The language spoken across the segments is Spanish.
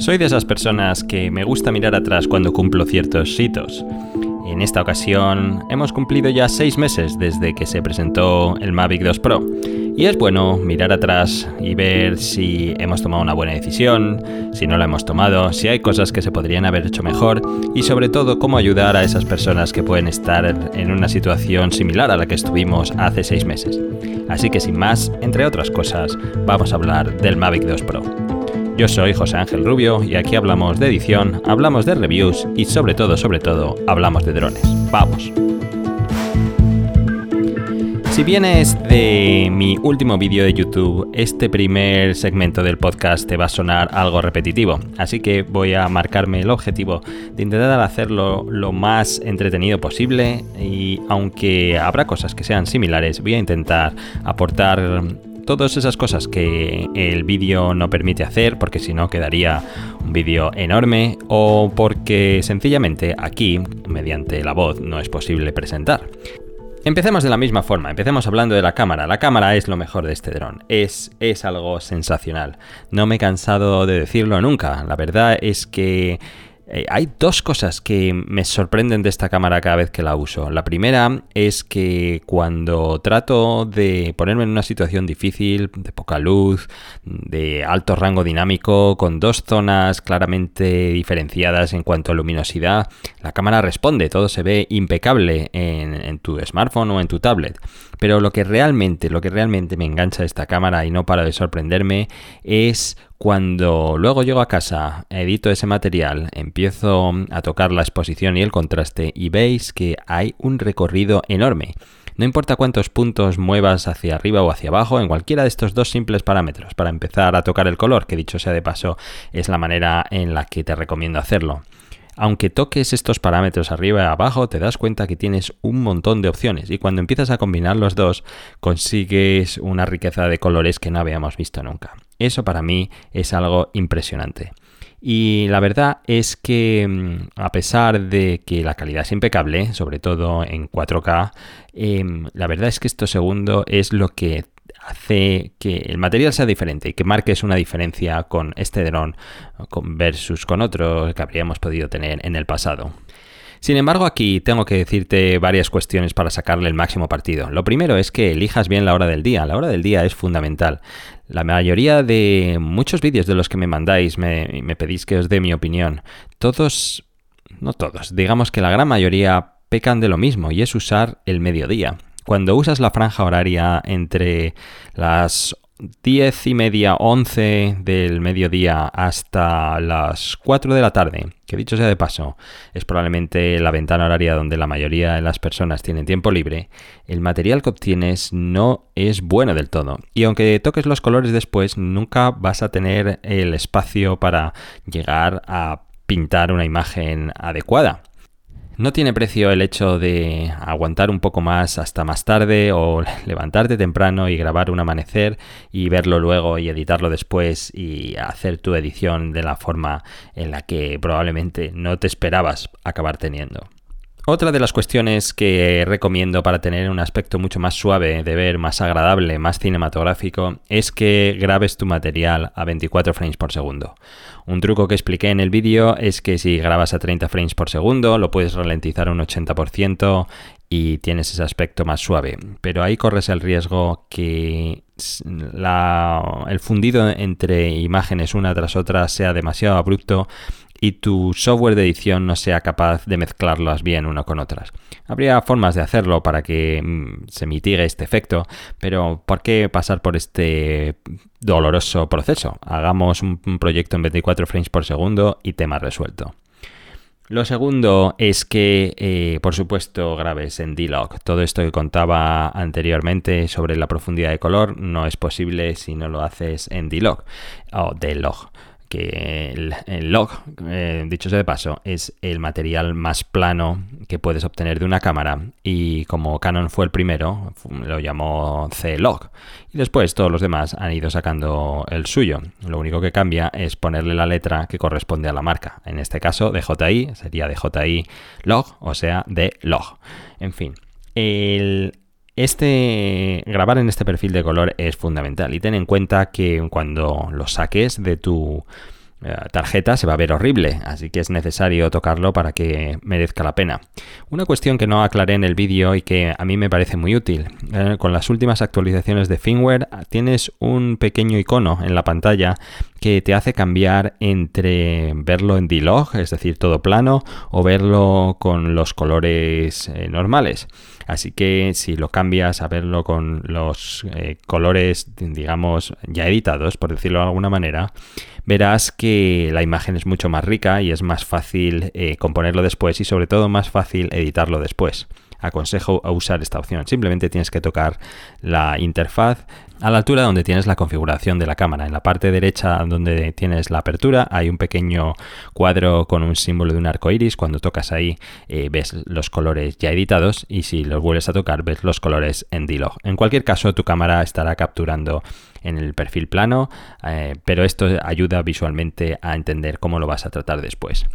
Soy de esas personas que me gusta mirar atrás cuando cumplo ciertos hitos. En esta ocasión hemos cumplido ya seis meses desde que se presentó el Mavic 2 Pro. Y es bueno mirar atrás y ver si hemos tomado una buena decisión, si no la hemos tomado, si hay cosas que se podrían haber hecho mejor y sobre todo cómo ayudar a esas personas que pueden estar en una situación similar a la que estuvimos hace seis meses. Así que sin más, entre otras cosas, vamos a hablar del Mavic 2 Pro. Yo soy José Ángel Rubio y aquí hablamos de edición, hablamos de reviews y sobre todo, sobre todo, hablamos de drones. ¡Vamos! Si vienes de mi último vídeo de YouTube, este primer segmento del podcast te va a sonar algo repetitivo, así que voy a marcarme el objetivo de intentar hacerlo lo más entretenido posible y aunque habrá cosas que sean similares, voy a intentar aportar todas esas cosas que el vídeo no permite hacer porque si no quedaría un vídeo enorme o porque sencillamente aquí, mediante la voz, no es posible presentar. Empecemos de la misma forma, empecemos hablando de la cámara. La cámara es lo mejor de este dron, es, es algo sensacional. No me he cansado de decirlo nunca, la verdad es que eh, hay dos cosas que me sorprenden de esta cámara cada vez que la uso. La primera es que cuando trato de ponerme en una situación difícil, de poca luz, de alto rango dinámico, con dos zonas claramente diferenciadas en cuanto a luminosidad, la cámara responde, todo se ve impecable en, en tu smartphone o en tu tablet. Pero lo que realmente, lo que realmente me engancha esta cámara y no para de sorprenderme es cuando luego llego a casa, edito ese material, empiezo a tocar la exposición y el contraste y veis que hay un recorrido enorme. No importa cuántos puntos muevas hacia arriba o hacia abajo en cualquiera de estos dos simples parámetros para empezar a tocar el color, que dicho sea de paso es la manera en la que te recomiendo hacerlo. Aunque toques estos parámetros arriba y abajo, te das cuenta que tienes un montón de opciones y cuando empiezas a combinar los dos consigues una riqueza de colores que no habíamos visto nunca. Eso para mí es algo impresionante. Y la verdad es que mm, a pesar de que la calidad es impecable, sobre todo en 4K, em, la verdad es que esto segundo es lo que hace que el material sea diferente y que marques una diferencia con este dron versus con otros que habríamos podido tener en el pasado. Sin embargo, aquí tengo que decirte varias cuestiones para sacarle el máximo partido. Lo primero es que elijas bien la hora del día. La hora del día es fundamental. La mayoría de muchos vídeos de los que me mandáis me, me pedís que os dé mi opinión. Todos, no todos, digamos que la gran mayoría pecan de lo mismo y es usar el mediodía. Cuando usas la franja horaria entre las 10 y media, 11 del mediodía hasta las 4 de la tarde, que dicho sea de paso, es probablemente la ventana horaria donde la mayoría de las personas tienen tiempo libre, el material que obtienes no es bueno del todo. Y aunque toques los colores después, nunca vas a tener el espacio para llegar a pintar una imagen adecuada. No tiene precio el hecho de aguantar un poco más hasta más tarde o levantarte temprano y grabar un amanecer y verlo luego y editarlo después y hacer tu edición de la forma en la que probablemente no te esperabas acabar teniendo. Otra de las cuestiones que recomiendo para tener un aspecto mucho más suave de ver, más agradable, más cinematográfico, es que grabes tu material a 24 frames por segundo. Un truco que expliqué en el vídeo es que si grabas a 30 frames por segundo lo puedes ralentizar un 80% y tienes ese aspecto más suave. Pero ahí corres el riesgo que el fundido entre imágenes una tras otra sea demasiado abrupto y tu software de edición no sea capaz de mezclarlas bien una con otras. Habría formas de hacerlo para que mm, se mitigue este efecto, pero ¿por qué pasar por este doloroso proceso? Hagamos un, proyecto en 24 frames por segundo y tema resuelto. Lo segundo es que, eh, por supuesto, grabes en D-Log. Todo esto que contaba anteriormente sobre la profundidad de color no es posible si no lo haces en D-Log o D-Log que el, log, eh, dicho sea de paso, es el material más plano que puedes obtener de una cámara y como Canon fue el primero, lo llamó C-Log y después todos los demás han ido sacando el suyo. Lo único que cambia es ponerle la letra que corresponde a la marca. En este caso, DJI sería DJI Log, o sea, de Log. En fin, el, este, grabar en este perfil de color es fundamental y ten en cuenta que cuando lo saques de tu, eh, tarjeta se va a ver horrible, así que es necesario tocarlo para que merezca la pena. Una cuestión que no aclaré en el vídeo y que a mí me parece muy útil, eh, con las últimas actualizaciones de firmware tienes un pequeño icono en la pantalla que te hace cambiar entre verlo en D-Log, es decir, todo plano, o verlo con los colores eh, normales. Así que si lo cambias a verlo con los colores, digamos, ya editados, por decirlo de alguna manera, verás que la imagen es mucho más rica y es más fácil eh, componerlo después y sobre todo más fácil editarlo después. Aconsejo a usar esta opción. Simplemente tienes que tocar la interfaz a la altura donde tienes la configuración de la cámara. En la parte derecha donde tienes la apertura hay un pequeño cuadro con un símbolo de un arco iris. Cuando tocas ahí eh, ves los colores ya editados y si los vuelves a tocar ves los colores en D-Log. En cualquier caso tu cámara estará capturando en el perfil plano, eh, pero esto ayuda visualmente a entender cómo lo vas a tratar después.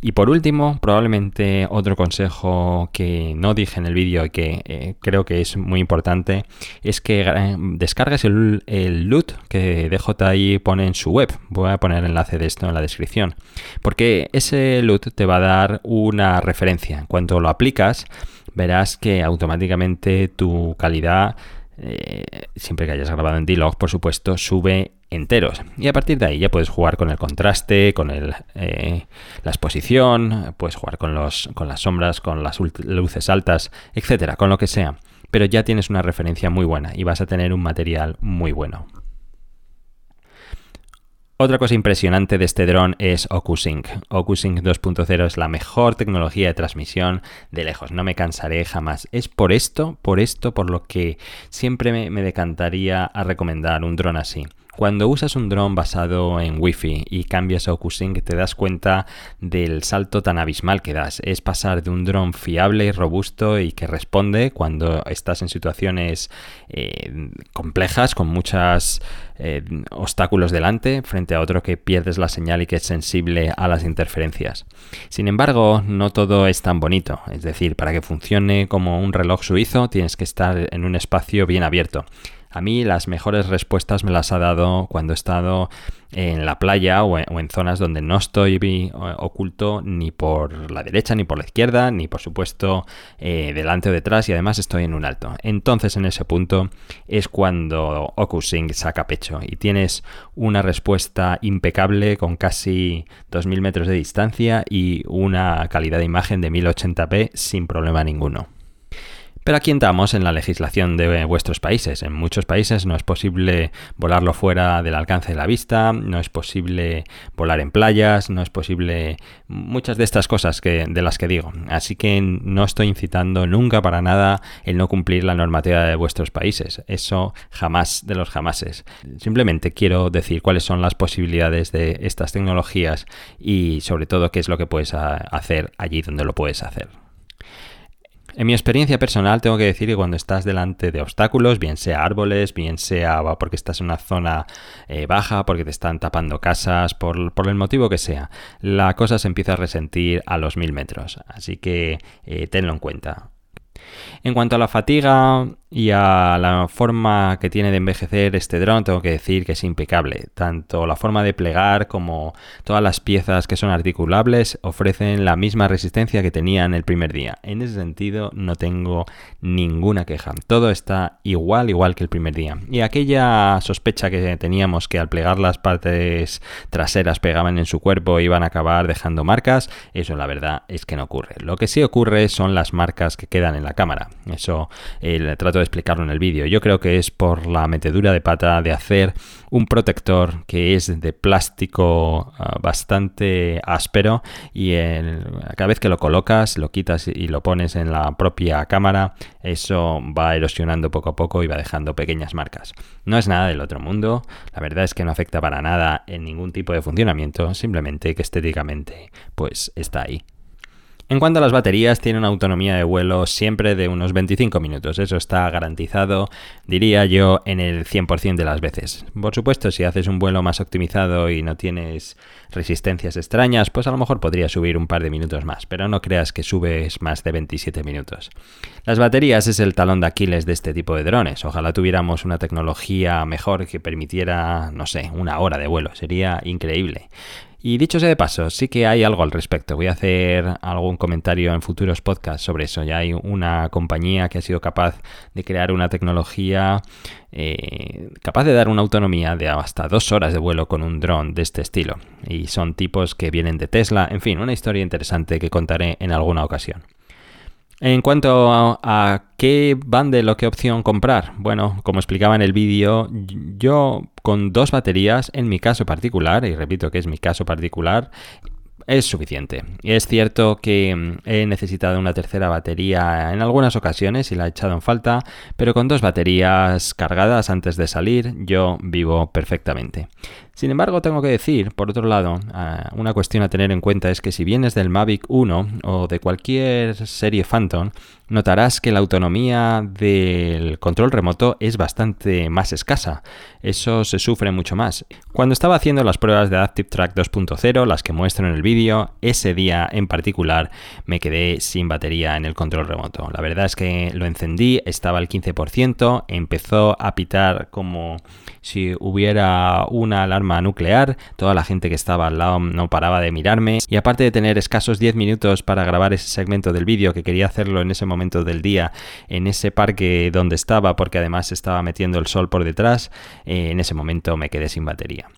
Y por último, probablemente otro consejo que no dije en el vídeo y que eh, creo que es muy importante es que eh, descargues el, el, loot que DJI pone en su web. Voy a poner el enlace de esto en la descripción. Porque ese loot te va a dar una referencia. En cuanto lo aplicas, verás que automáticamente tu calidad eh, siempre que hayas grabado en D-Log, por supuesto, sube enteros. Y a partir de ahí ya puedes jugar con el contraste, con el, eh, la exposición, puedes jugar con, los, con las sombras, con las luces altas, etcétera, con lo que sea. Pero ya tienes una referencia muy buena y vas a tener un material muy bueno. Otra cosa impresionante de este dron es OcuSync. OcuSync 2.0 es la mejor tecnología de transmisión de lejos. No me cansaré jamás. Es por esto, por esto, por lo que siempre me, me decantaría a recomendar un dron así. Cuando usas un dron basado en Wi-Fi y cambias a OcuSync, te das cuenta del salto tan abismal que das. Es pasar de un dron fiable y robusto y que responde cuando estás en situaciones eh, complejas, con muchos eh, obstáculos delante, frente a otro que pierdes la señal y que es sensible a las interferencias. Sin embargo, no todo es tan bonito. Es decir, para que funcione como un reloj suizo, tienes que estar en un espacio bien abierto. A mí las mejores respuestas me las ha dado cuando he estado en la playa o en, zonas donde no estoy oculto ni por la derecha ni por la izquierda, ni por supuesto eh, delante o detrás y además estoy en un alto. Entonces en ese punto es cuando OcuSync saca pecho y tienes una respuesta impecable con casi 2000 metros de distancia y una calidad de imagen de 1080p sin problema ninguno. Pero aquí entramos en la legislación de vuestros países. En muchos países no es posible volarlo fuera del alcance de la vista, no es posible volar en playas, no es posible muchas de estas cosas de las que digo. Así que no estoy incitando nunca para nada el no cumplir la normativa de vuestros países. Eso jamás de los jamases. Simplemente quiero decir cuáles son las posibilidades de estas tecnologías y sobre todo qué es lo que puedes hacer allí donde lo puedes hacer. En mi experiencia personal tengo que decir que cuando estás delante de obstáculos, bien sea árboles, bien sea porque estás en una zona eh, baja, porque te están tapando casas, por, por, el motivo que sea, la cosa se empieza a resentir a los mil metros. Así que eh, tenlo en cuenta. En cuanto a la fatiga y a la forma que tiene de envejecer este dron, tengo que decir que es impecable. Tanto la forma de plegar como todas las piezas que son articulables ofrecen la misma resistencia que tenían el primer día. En ese sentido no tengo ninguna queja. Todo está igual, igual que el primer día. Y aquella sospecha que teníamos que al plegar las partes traseras pegaban en su cuerpo e iban a acabar dejando marcas, eso la verdad es que no ocurre. Lo que sí ocurre son las marcas que quedan en la cámara. Eso eh, trato explicarlo en el vídeo. Yo creo que es por la metedura de pata de hacer un protector que es de plástico ah, bastante áspero y cada vez que lo colocas, lo quitas y lo pones en la propia cámara, eso va erosionando poco a poco y va dejando pequeñas marcas. No es nada del otro mundo, la verdad es que no afecta para nada en ningún tipo de funcionamiento, simplemente que estéticamente pues está ahí. En cuanto a las baterías, tiene una autonomía de vuelo siempre de unos 25 minutos. Eso está garantizado, diría yo, en el 100% de las veces. Por supuesto, si haces un vuelo más optimizado y no tienes resistencias extrañas, pues a lo mejor podría subir un par de minutos más, pero no creas que subes más de 27 minutos. Las baterías es el talón de Aquiles de este tipo de drones. Ojalá tuviéramos una tecnología mejor que permitiera, no sé, una hora de vuelo. Sería increíble. Y dicho sea de paso, sí que hay algo al respecto. Voy a hacer algún comentario en futuros podcasts sobre eso. Ya hay una compañía que ha sido capaz de crear una tecnología eh, capaz de dar una autonomía de hasta dos horas de vuelo con un dron de este estilo. Y son tipos que vienen de Tesla. En fin, una historia interesante que contaré en alguna ocasión. En cuanto a, qué bundle o qué opción comprar, bueno, como explicaba en el vídeo, yo con dos baterías, en mi caso particular, y repito que es mi caso particular, es suficiente. Es cierto que mm, he necesitado una tercera batería en algunas ocasiones y la he echado en falta, pero con dos baterías cargadas antes de salir yo vivo perfectamente. Sin embargo, tengo que decir, por otro lado, ah, una cuestión a tener en cuenta es que si vienes del Mavic 1 o de cualquier serie Phantom, notarás que la autonomía del control remoto es bastante más escasa. Eso se sufre mucho más. Cuando estaba haciendo las pruebas de Active Track 2.0, las que muestro en el vídeo, ese día en particular me quedé sin batería en el control remoto. La verdad es que lo encendí, estaba al 15%, empezó a pitar como si hubiera una alarma nuclear, toda la gente que estaba al lado no paraba de mirarme y aparte de tener escasos 10 minutos para grabar ese segmento del vídeo que quería hacerlo en ese momento del día, en ese parque donde estaba porque además estaba metiendo el sol por detrás, eh, en ese momento me quedé sin batería.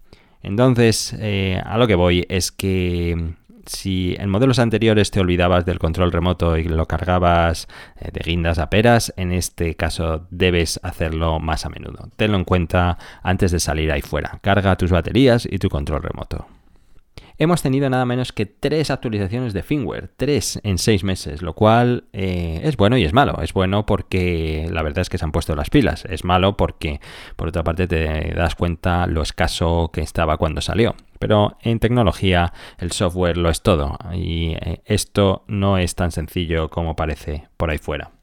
Entonces, eh, a lo que voy es que si en modelos anteriores te olvidabas del control remoto y lo cargabas eh, de guindas a peras, en este caso debes hacerlo más a menudo. Tenlo en cuenta antes de salir ahí fuera. Carga tus baterías y tu control remoto hemos tenido nada menos que tres actualizaciones de firmware, tres en seis meses, lo cual eh, es bueno y es malo. Es bueno porque la verdad es que se han puesto las pilas. Es malo porque, por otra parte, te das cuenta lo escaso que estaba cuando salió. Pero en tecnología el software lo es todo y eh, esto no es tan sencillo como parece por ahí fuera.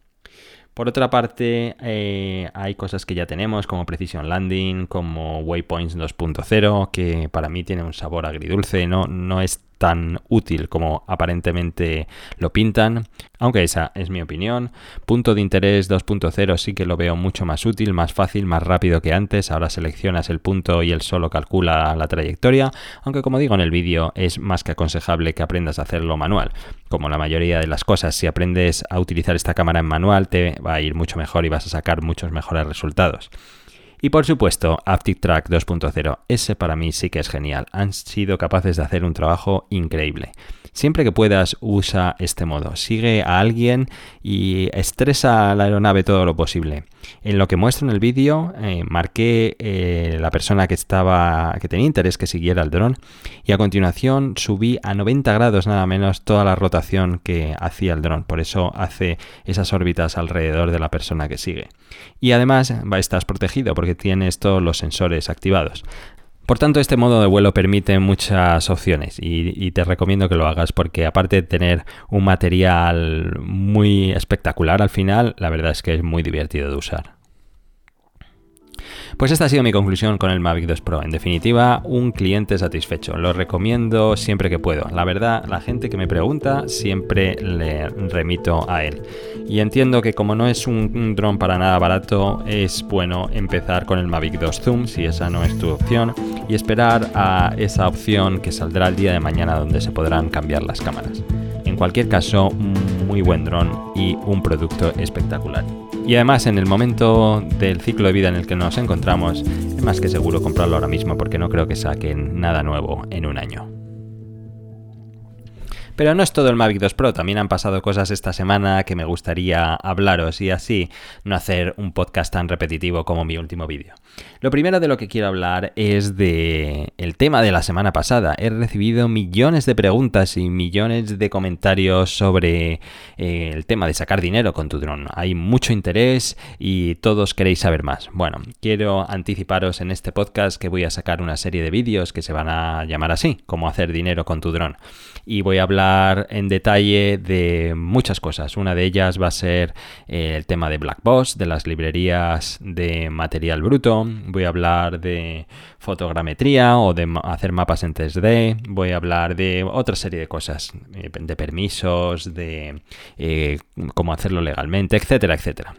Por otra parte, eh, hay cosas que ya tenemos como Precision Landing, como Waypoints 2.0, que para mí tiene un sabor agridulce, no, no es tan útil como aparentemente lo pintan, aunque esa es mi opinión. Punto de interés 2.0 sí que lo veo mucho más útil, más fácil, más rápido que antes. Ahora seleccionas el punto y él solo calcula la trayectoria, aunque como digo en el vídeo es más que aconsejable que aprendas a hacerlo manual. Como la mayoría de las cosas, si aprendes a utilizar esta cámara en manual te va a ir mucho mejor y vas a sacar muchos mejores resultados. Y por supuesto, Aptic Track 2.0, ese para mí sí que es genial. Han sido capaces de hacer un trabajo increíble. Siempre que puedas, usa este modo. Sigue a alguien y estresa la aeronave todo lo posible. En lo que muestro en el vídeo, eh, marqué eh, la persona que estaba, que tenía interés que siguiera el dron y a continuación subí a 90 grados nada menos toda la rotación que hacía el dron. Por eso hace esas órbitas alrededor de la persona que sigue. Y además estás protegido porque tienes todos los sensores activados. Por tanto, este modo de vuelo permite muchas opciones y, te recomiendo que lo hagas porque aparte de tener un material muy espectacular al final, la verdad es que es muy divertido de usar. Pues esta ha sido mi conclusión con el Mavic 2 Pro. En definitiva, un cliente satisfecho. Lo recomiendo siempre que puedo. La verdad, la gente que me pregunta siempre le remito a él. Y entiendo que como no es un, dron para nada barato, es bueno empezar con el Mavic 2 Zoom si esa no es tu opción y esperar a esa opción que saldrá el día de mañana donde se podrán cambiar las cámaras. En cualquier caso, muy buen dron y un producto espectacular. Y además en el momento del ciclo de vida en el que nos encontramos, es más que seguro comprarlo ahora mismo porque no creo que saquen nada nuevo en un año. Pero no es todo el Mavic 2 Pro, también han pasado cosas esta semana que me gustaría hablaros y así no hacer un podcast tan repetitivo como mi último vídeo. Lo primero de lo que quiero hablar es de el tema de la semana pasada. He recibido millones de preguntas y millones de comentarios sobre eh, el tema de sacar dinero con tu dron. Hay mucho interés y todos queréis saber más. Bueno, quiero anticiparos en este podcast que voy a sacar una serie de vídeos que se van a llamar así, como hacer dinero con tu dron. Y voy a hablar hablar en detalle de muchas cosas. Una de ellas va a ser eh, el tema de Blackbox, de las librerías de material bruto. Voy a hablar de fotogrametría o de hacer mapas en 3D. Voy a hablar de otra serie de cosas, eh, de permisos, de eh, cómo hacerlo legalmente, etcétera, etcétera.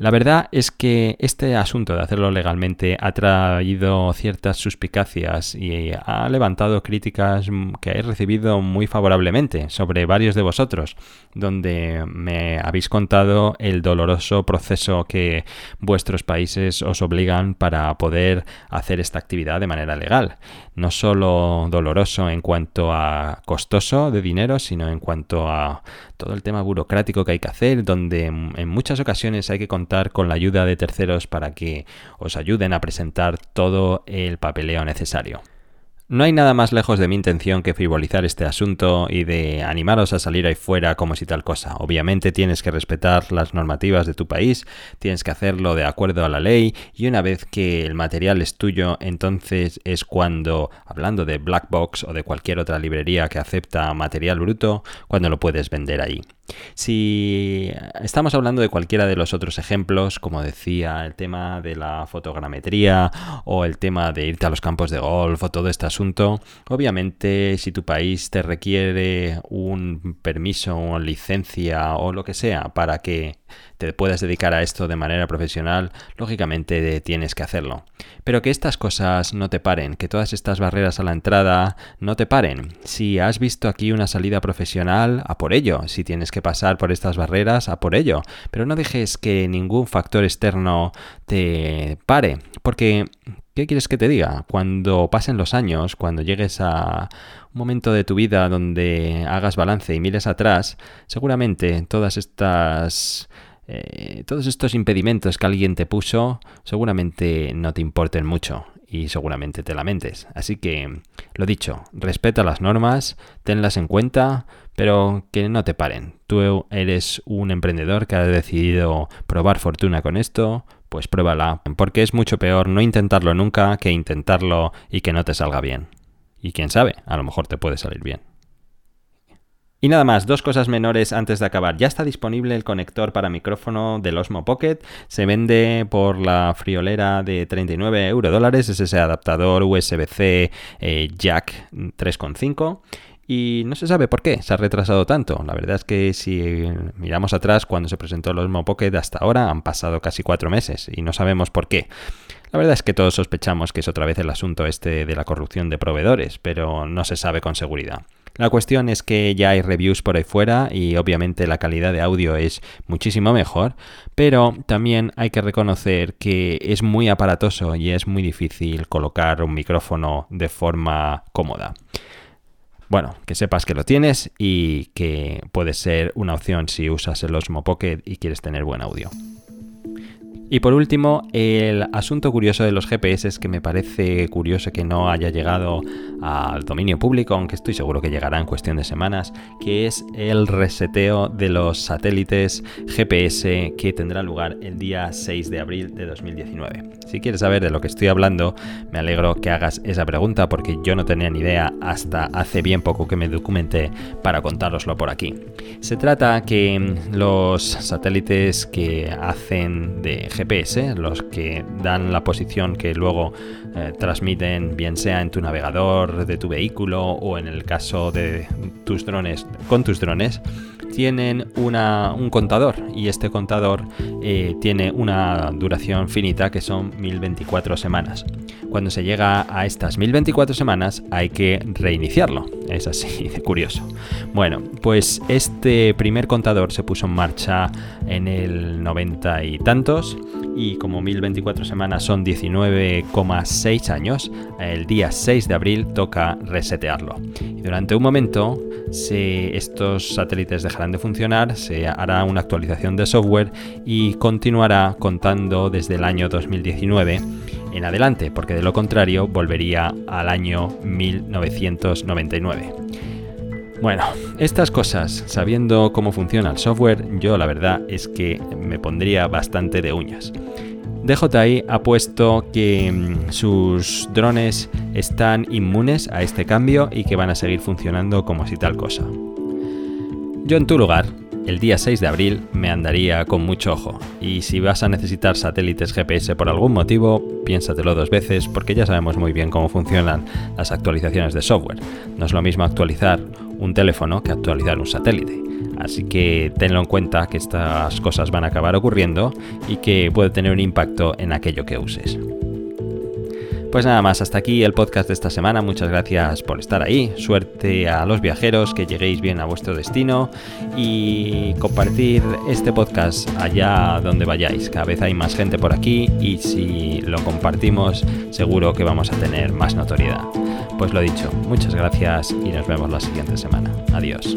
La verdad es que este asunto de hacerlo legalmente ha traído ciertas suspicacias y ha levantado críticas que he recibido muy favorablemente sobre varios de vosotros, donde me habéis contado el doloroso proceso que vuestros países os obligan para poder hacer esta actividad de manera legal. No solo doloroso en cuanto a costoso de dinero, sino en cuanto a todo el tema burocrático que hay que hacer, donde en muchas ocasiones hay que contar con la ayuda de terceros para que os ayuden a presentar todo el papeleo necesario. No hay nada más lejos de mi intención que frivolizar este asunto y de animaros a salir ahí fuera como si tal cosa. Obviamente tienes que respetar las normativas de tu país, tienes que hacerlo de acuerdo a la ley y una vez que el material es tuyo, entonces es cuando, hablando de Blackbox o de cualquier otra librería que acepta material bruto, cuando lo puedes vender ahí. Si estamos hablando de cualquiera de los otros ejemplos, como decía, el tema de la fotogrametría o el tema de irte a los campos de golf o todo este asunto, obviamente si tu país te requiere un permiso o licencia o lo que sea para que te puedas dedicar a esto de manera profesional, lógicamente tienes que hacerlo. Pero que estas cosas no te paren, que todas estas barreras a la entrada no te paren. Si has visto aquí una salida profesional, a por ello. Si tienes que pasar por estas barreras, a por ello. Pero no dejes que ningún factor externo te pare, porque ¿Qué quieres que te diga? Cuando pasen los años, cuando llegues a un momento de tu vida donde hagas balance y mires atrás, seguramente todas estas eh, todos estos impedimentos que alguien te puso seguramente no te importen mucho y seguramente te lamentes. Así que, lo dicho, respeta las normas, tenlas en cuenta, pero que no te paren. Tú eres un emprendedor que ha decidido probar fortuna con esto, pues pruébala, porque es mucho peor no intentarlo nunca que intentarlo y que no te salga bien. Y quién sabe, a lo mejor te puede salir bien. Y nada más, dos cosas menores antes de acabar. Ya está disponible el conector para micrófono del Osmo Pocket. Se vende por la friolera de 39 euro dólares. Es ese adaptador USB-C eh, Jack 3.5 y no se sabe por qué se ha retrasado tanto. La verdad es que si miramos atrás cuando se presentó el Osmo Pocket hasta ahora han pasado casi cuatro meses y no sabemos por qué. La verdad es que todos sospechamos que es otra vez el asunto este de la corrupción de proveedores, pero no se sabe con seguridad. La cuestión es que ya hay reviews por ahí fuera y obviamente la calidad de audio es muchísimo mejor, pero también hay que reconocer que es muy aparatoso y es muy difícil colocar un micrófono de forma cómoda. Bueno, que sepas que lo tienes y que puede ser una opción si usas el Osmo Pocket y quieres tener buen audio. Y por último, el asunto curioso de los GPS que me parece curioso que no haya llegado al dominio público, aunque estoy seguro que llegará en cuestión de semanas, que es el reseteo de los satélites GPS que tendrá lugar el día 6 de abril de 2019. Si quieres saber de lo que estoy hablando, me alegro que hagas esa pregunta porque yo no tenía ni idea hasta hace bien poco que me documenté para contároslo por aquí. Se trata que los satélites que hacen de GPS, los que dan la posición que luego eh, transmiten bien sea en tu navegador de tu vehículo o en el caso de tus drones con tus drones, tienen un contador y este contador eh, tiene una duración finita que son 1024 semanas. Cuando se llega a estas 1024 semanas hay que reiniciarlo. Es así de curioso. Bueno, pues este primer contador se puso en marcha en el 90 y tantos y como 1024 semanas son 19,6 años, el día 6 de abril toca resetearlo. Y durante un momento, si estos satélites dejarán de funcionar, se hará una actualización de software y continuará contando desde el año 2019 en adelante, porque de lo contrario volvería al año 1999. Bueno, estas cosas, sabiendo cómo funciona el software, yo la verdad es que me pondría bastante de uñas. DJI ha puesto que mm, sus drones están inmunes a este cambio y que van a seguir funcionando como si tal cosa. Yo en tu lugar, el día 6 de abril, me andaría con mucho ojo. Y si vas a necesitar satélites GPS por algún motivo, piénsatelo dos veces porque ya sabemos muy bien cómo funcionan las actualizaciones de software. No es lo mismo actualizar un teléfono que actualizar un satélite. Así que tenlo en cuenta que estas cosas van a acabar ocurriendo y que puede tener un impacto en aquello que uses. Pues nada más, hasta aquí el podcast de esta semana. Muchas gracias por estar ahí. Suerte a los viajeros, que lleguéis bien a vuestro destino y compartir este podcast allá donde vayáis. Cada vez hay más gente por aquí y si lo compartimos seguro que vamos a tener más notoriedad. Pues lo dicho, muchas gracias y nos vemos la siguiente semana. Adiós.